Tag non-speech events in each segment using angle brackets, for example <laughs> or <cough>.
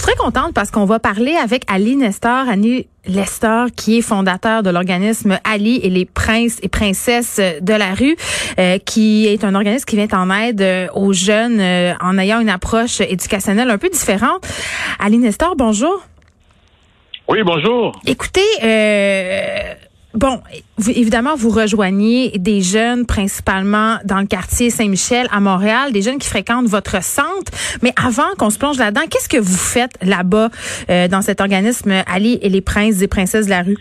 Je suis très contente parce qu'on va parler avec Ali Nestor, Ali Lester, qui est fondateur de l'organisme Ali et les princes et princesses de la rue, euh, qui est un organisme qui vient en aide euh, aux jeunes euh, en ayant une approche éducationnelle un peu différente. Ali Nestor, bonjour. Oui, bonjour. Écoutez, euh, Bon, évidemment, vous rejoignez des jeunes, principalement dans le quartier Saint-Michel à Montréal, des jeunes qui fréquentent votre centre. Mais avant qu'on se plonge là-dedans, qu'est-ce que vous faites là-bas euh, dans cet organisme Ali et les princes et princesses de la rue?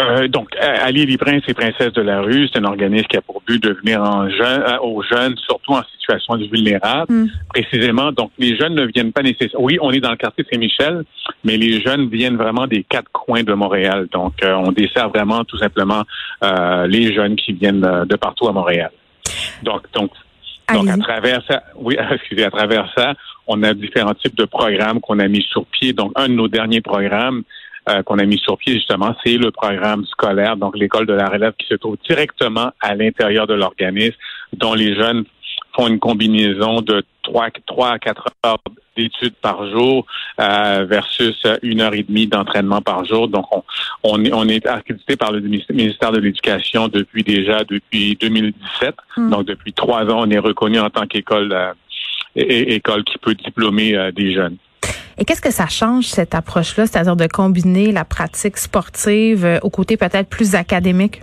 Euh, donc, Ali les princes et princesses de la rue, c'est un organisme qui a pour but de venir en jeune, euh, aux jeunes, surtout en situation vulnérable. Mm. Précisément, donc les jeunes ne viennent pas nécessairement. Oui, on est dans le quartier Saint-Michel, mais les jeunes viennent vraiment des quatre coins de Montréal. Donc, euh, on dessert vraiment tout simplement euh, les jeunes qui viennent de partout à Montréal. Donc, donc, donc à travers ça, oui, <laughs> excusez, à travers ça, on a différents types de programmes qu'on a mis sur pied. Donc, un de nos derniers programmes, euh, qu'on a mis sur pied, justement, c'est le programme scolaire, donc l'école de la relève qui se trouve directement à l'intérieur de l'organisme, dont les jeunes font une combinaison de trois, trois à quatre heures d'études par jour euh, versus une heure et demie d'entraînement par jour. Donc, on, on, est, on est accrédité par le ministère de l'Éducation depuis déjà depuis 2017. Hmm. Donc, depuis trois ans, on est reconnu en tant qu'école euh, école qui peut diplômer des jeunes. Et qu'est-ce que ça change, cette approche-là, c'est-à-dire de combiner la pratique sportive euh, au côté peut-être plus académique?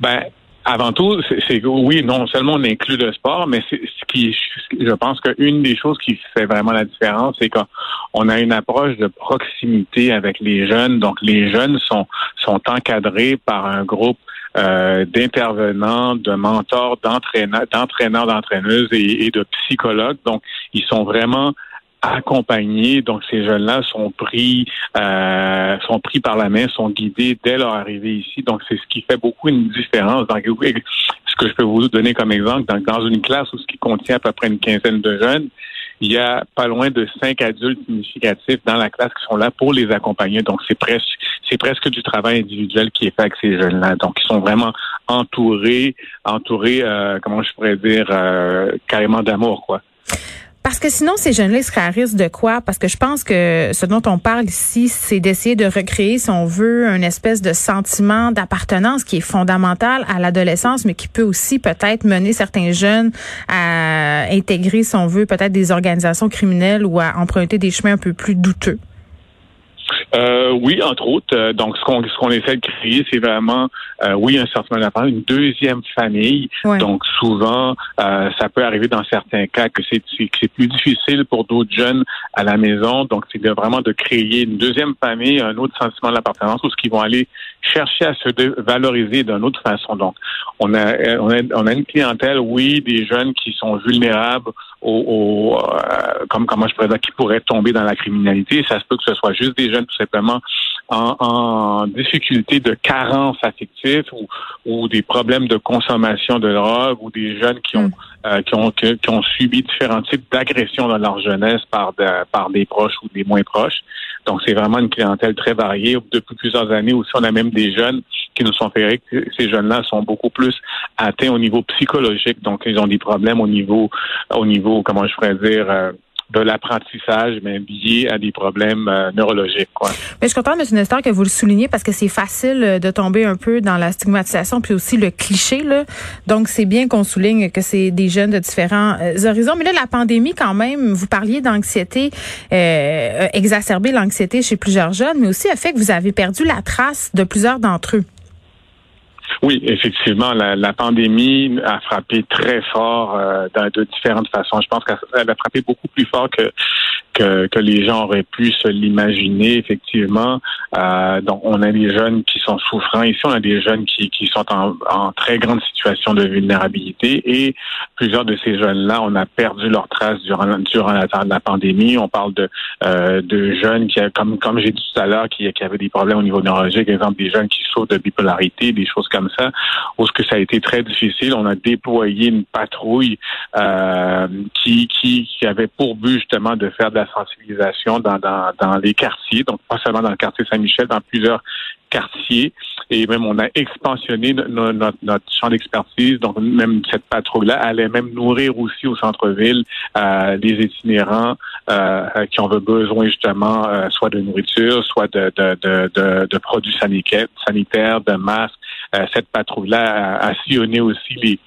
Ben, avant tout, c'est oui, non seulement on inclut le sport, mais c'est ce qui, je pense qu'une des choses qui fait vraiment la différence, c'est qu'on a une approche de proximité avec les jeunes. Donc, les jeunes sont sont encadrés par un groupe euh, d'intervenants, de mentors, d'entraîneurs, d'entraîneurs, d'entraîneuses et, et, de psychologues. Donc, ils sont vraiment accompagnés. Donc, ces jeunes-là sont pris, euh, sont pris par la main, sont guidés dès leur arrivée ici. Donc, c'est ce qui fait beaucoup une différence. Dans, ce que je peux vous donner comme exemple, dans, dans une classe où ce qui contient à peu près une quinzaine de jeunes, il y a pas loin de cinq adultes significatifs dans la classe qui sont là pour les accompagner. Donc, c'est presque, c'est presque du travail individuel qui est fait avec ces jeunes-là. Donc, ils sont vraiment entourés, entourés, euh, comment je pourrais dire, euh, carrément d'amour, quoi. Parce que sinon, ces jeunes-là, ils seraient à risque de quoi? Parce que je pense que ce dont on parle ici, c'est d'essayer de recréer, si on veut, une espèce de sentiment d'appartenance qui est fondamental à l'adolescence, mais qui peut aussi peut-être mener certains jeunes à intégrer, si on veut, peut-être des organisations criminelles ou à emprunter des chemins un peu plus douteux. Euh, oui, entre autres. Euh, donc, ce qu'on ce qu'on essaie de créer, c'est vraiment, euh, oui, un sentiment d'appartenance, une deuxième famille. Donc, souvent, euh, ça peut arriver dans certains cas que c'est c'est plus difficile pour d'autres jeunes à la maison. Donc, c'est vraiment de créer une deuxième famille, un autre sentiment d'appartenance, où ce qu'ils vont aller chercher à se valoriser d'une autre façon. Donc, on a, on a on a une clientèle, oui, des jeunes qui sont vulnérables au, euh, comme comment je pourrais dire, qui pourraient tomber dans la criminalité. Ça se peut que ce soit juste des jeunes tout simplement en, en difficulté de carence affective ou, ou, des problèmes de consommation de drogue ou des jeunes qui ont, mm. euh, qui, ont qui, ont subi différents types d'agressions dans leur jeunesse par, par des proches ou des moins proches. Donc, c'est vraiment une clientèle très variée. Depuis plusieurs années aussi, on a même des jeunes qui nous sont fait que ces jeunes-là sont beaucoup plus atteints au niveau psychologique. Donc, ils ont des problèmes au niveau, au niveau, comment je pourrais dire, euh, de l'apprentissage, mais lié à des problèmes euh, neurologiques. Quoi. Mais je suis contente, M. Nestor, que vous le souligniez parce que c'est facile euh, de tomber un peu dans la stigmatisation puis aussi le cliché. Là. Donc, c'est bien qu'on souligne que c'est des jeunes de différents horizons. Mais là, la pandémie, quand même, vous parliez d'anxiété, euh, exacerbé l'anxiété chez plusieurs jeunes, mais aussi a fait que vous avez perdu la trace de plusieurs d'entre eux. Oui, effectivement, la, la, pandémie a frappé très fort euh, de différentes façons. Je pense qu'elle a frappé beaucoup plus fort que que, les gens auraient pu se l'imaginer, effectivement. Euh, donc, on a des jeunes qui sont souffrants. Ici, on a des jeunes qui, qui sont en, en très grande situation de vulnérabilité et plusieurs de ces jeunes-là, on a perdu leur trace durant, durant la, la pandémie. On parle de, euh, de jeunes qui, comme, comme j'ai dit tout à l'heure, qui, qui avaient des problèmes au niveau neurologique, exemple des jeunes qui souffrent de bipolarité, des choses comme ça, où ce que ça a été très difficile. On a déployé une patrouille euh, qui, qui, qui avait pour but justement de faire de la sensibilisation dans, dans, dans les quartiers, donc pas seulement dans le quartier Saint-Michel, dans plusieurs quartiers. Et même, on a expansionné notre, notre, champ d'expertise. Donc, même cette patrouille-là allait même nourrir aussi au centre-ville euh, des itinérants euh, qui ont besoin justement euh, soit de nourriture, soit de, de, de, de, produits sanitaires, sanitaires, de masques. Euh, cette patrouille-là a, a sillonné aussi les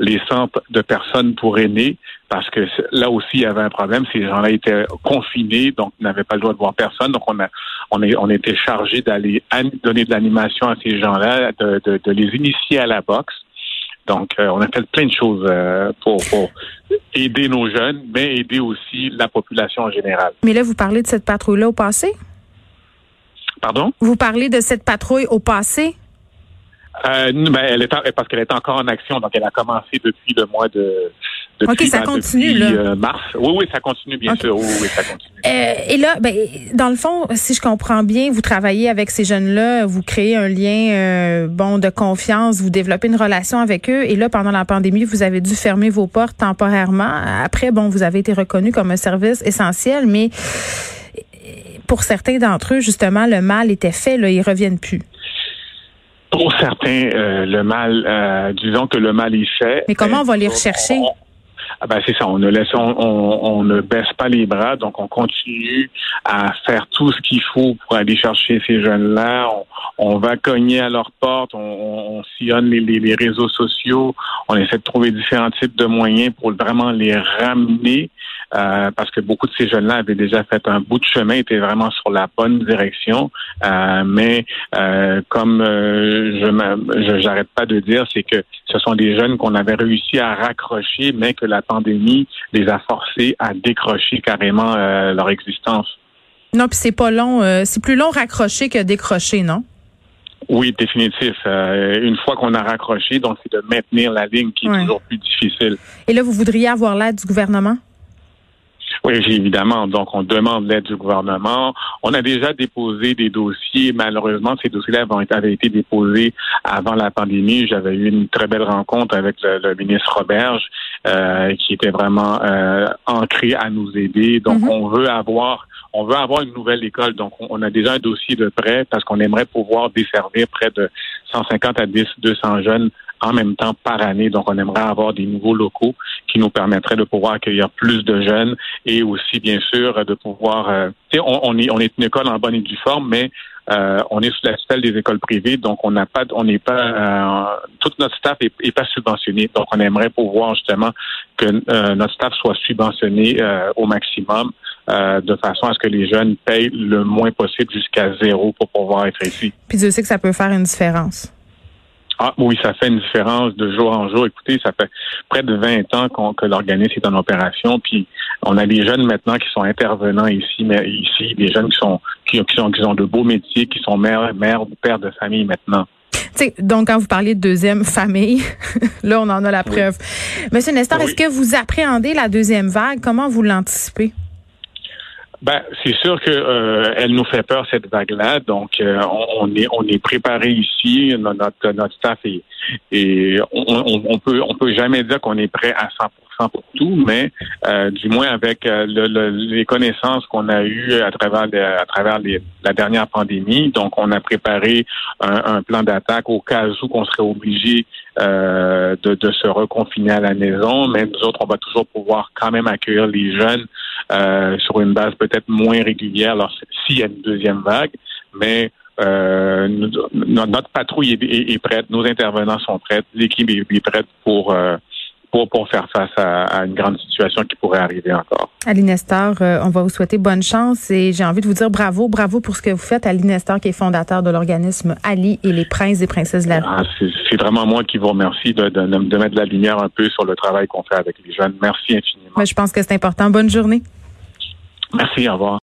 les centres de personnes pour aînés, parce que là aussi, il y avait un problème. Ces gens-là étaient confinés, donc n'avaient pas le droit de voir personne. Donc, on a, on, est, on était chargé d'aller donner de l'animation à ces gens-là, de, de, de, les initier à la boxe. Donc, euh, on a fait plein de choses euh, pour, pour, aider nos jeunes, mais aider aussi la population en général. Mais là, vous parlez de cette patrouille-là au passé? Pardon? Vous parlez de cette patrouille au passé? Euh, ben, elle est parce qu'elle est encore en action, donc elle a commencé depuis le mois de depuis, OK, ça continue, là. Euh, mars. Oui, oui, ça continue, bien sûr. Oui, oui, ça continue. Euh, et là, ben, dans le fond, si je comprends bien, vous travaillez avec ces jeunes-là, vous créez un lien euh, bon de confiance, vous développez une relation avec eux. Et là, pendant la pandémie, vous avez dû fermer vos portes temporairement. Après, bon, vous avez été reconnu comme un service essentiel, mais pour certains d'entre eux, justement, le mal était fait. Là, ils reviennent plus. Pour certains, euh, le mal, euh, disons que le mal est fait. Mais comment on va les rechercher? ah ben c'est ça, on ne laisse, on, on, ne baisse pas les bras, donc on continue à faire tout ce qu'il faut pour aller chercher ces jeunes-là. On, va cogner à leur porte, on, on sillonne les, les, réseaux sociaux, on essaie de trouver différents types de moyens pour vraiment les ramener euh, parce que beaucoup de ces jeunes-là avaient déjà fait un bout de chemin, étaient vraiment sur la bonne direction. Euh, mais euh, comme je j'arrête pas de dire, c'est que ce sont des jeunes qu'on avait réussi à raccrocher, mais que la pandémie les a forcés à décrocher carrément leur existence. Non, puis c'est pas long. c'est plus long raccrocher que décrocher, non? Oui, définitif. une fois qu'on a raccroché, donc c'est de maintenir la ligne qui est toujours plus difficile. Et là, vous voudriez avoir l'aide du gouvernement? Oui, évidemment. Donc, on demande l'aide du gouvernement. On a déjà déposé des dossiers. Malheureusement, ces dossiers-là avaient été déposés avant la pandémie. J'avais eu une très belle rencontre avec le, ministre Roberge, euh, qui était vraiment euh, ancré à nous aider. Donc, mm-hmm. on veut avoir on veut avoir une nouvelle école. Donc, on a déjà un dossier de prêt parce qu'on aimerait pouvoir desservir près de 150 à 10, 200 jeunes en même temps par année. Donc, on aimerait avoir des nouveaux locaux qui nous permettraient de pouvoir accueillir plus de jeunes et aussi, bien sûr, de pouvoir... Euh, on, on, est, on est une école en bonne et due forme, mais euh, on est sous la tutelle des écoles privées, donc on n'a pas, on n'est pas, euh, toute notre staff est, pas subventionné. Donc on aimerait pouvoir justement que euh, notre staff soit subventionné au maximum, de façon à ce que les jeunes payent le moins possible jusqu'à zéro pour pouvoir être ici. Puis je sais que ça peut faire une différence. Ah oui, ça fait une différence de jour en jour. Écoutez, ça fait près de 20 ans que l'organisme est en opération, puis on a des jeunes maintenant qui sont intervenants ici, mais ici, des jeunes qui sont qui, sont qui ont de beaux métiers, qui sont mères, mères, pères de famille maintenant. T'sais, donc, quand vous parlez de deuxième famille, <laughs> là, on en a la preuve. Monsieur Nestor, est-ce que vous appréhendez la deuxième vague? Comment vous l'anticipez? Ben, c'est sûr que euh, elle nous fait peur cette vague-là, donc euh, on, est on est préparé ici, notre notre staff est et on, peut on peut jamais dire qu'on est prêt à 100% pour tout, mais euh, du moins avec le, les connaissances qu'on a eues à travers à travers la dernière pandémie, donc on a préparé un, un plan d'attaque au cas où qu'on serait obligé de, de se reconfiner à la maison, mais nous autres on va toujours pouvoir quand même accueillir les jeunes euh, sur une base peut-être moins régulière alors s'il y a une deuxième vague, mais euh, notre patrouille est, prête, nos intervenants sont prêts, l'équipe est, prête pour, euh, pour, pour faire face à, une grande situation qui pourrait arriver encore. Ali Nestor, on va vous souhaiter bonne chance et j'ai envie de vous dire bravo, bravo pour ce que vous faites. Ali Nestor, qui est fondateur de l'organisme Ali et les princes et princesses de la ah, C'est vraiment moi qui vous remercie de, de, de, mettre de la lumière un peu sur le travail qu'on fait avec les jeunes. Merci infiniment. je pense que c'est important. Bonne journée. Merci, au revoir.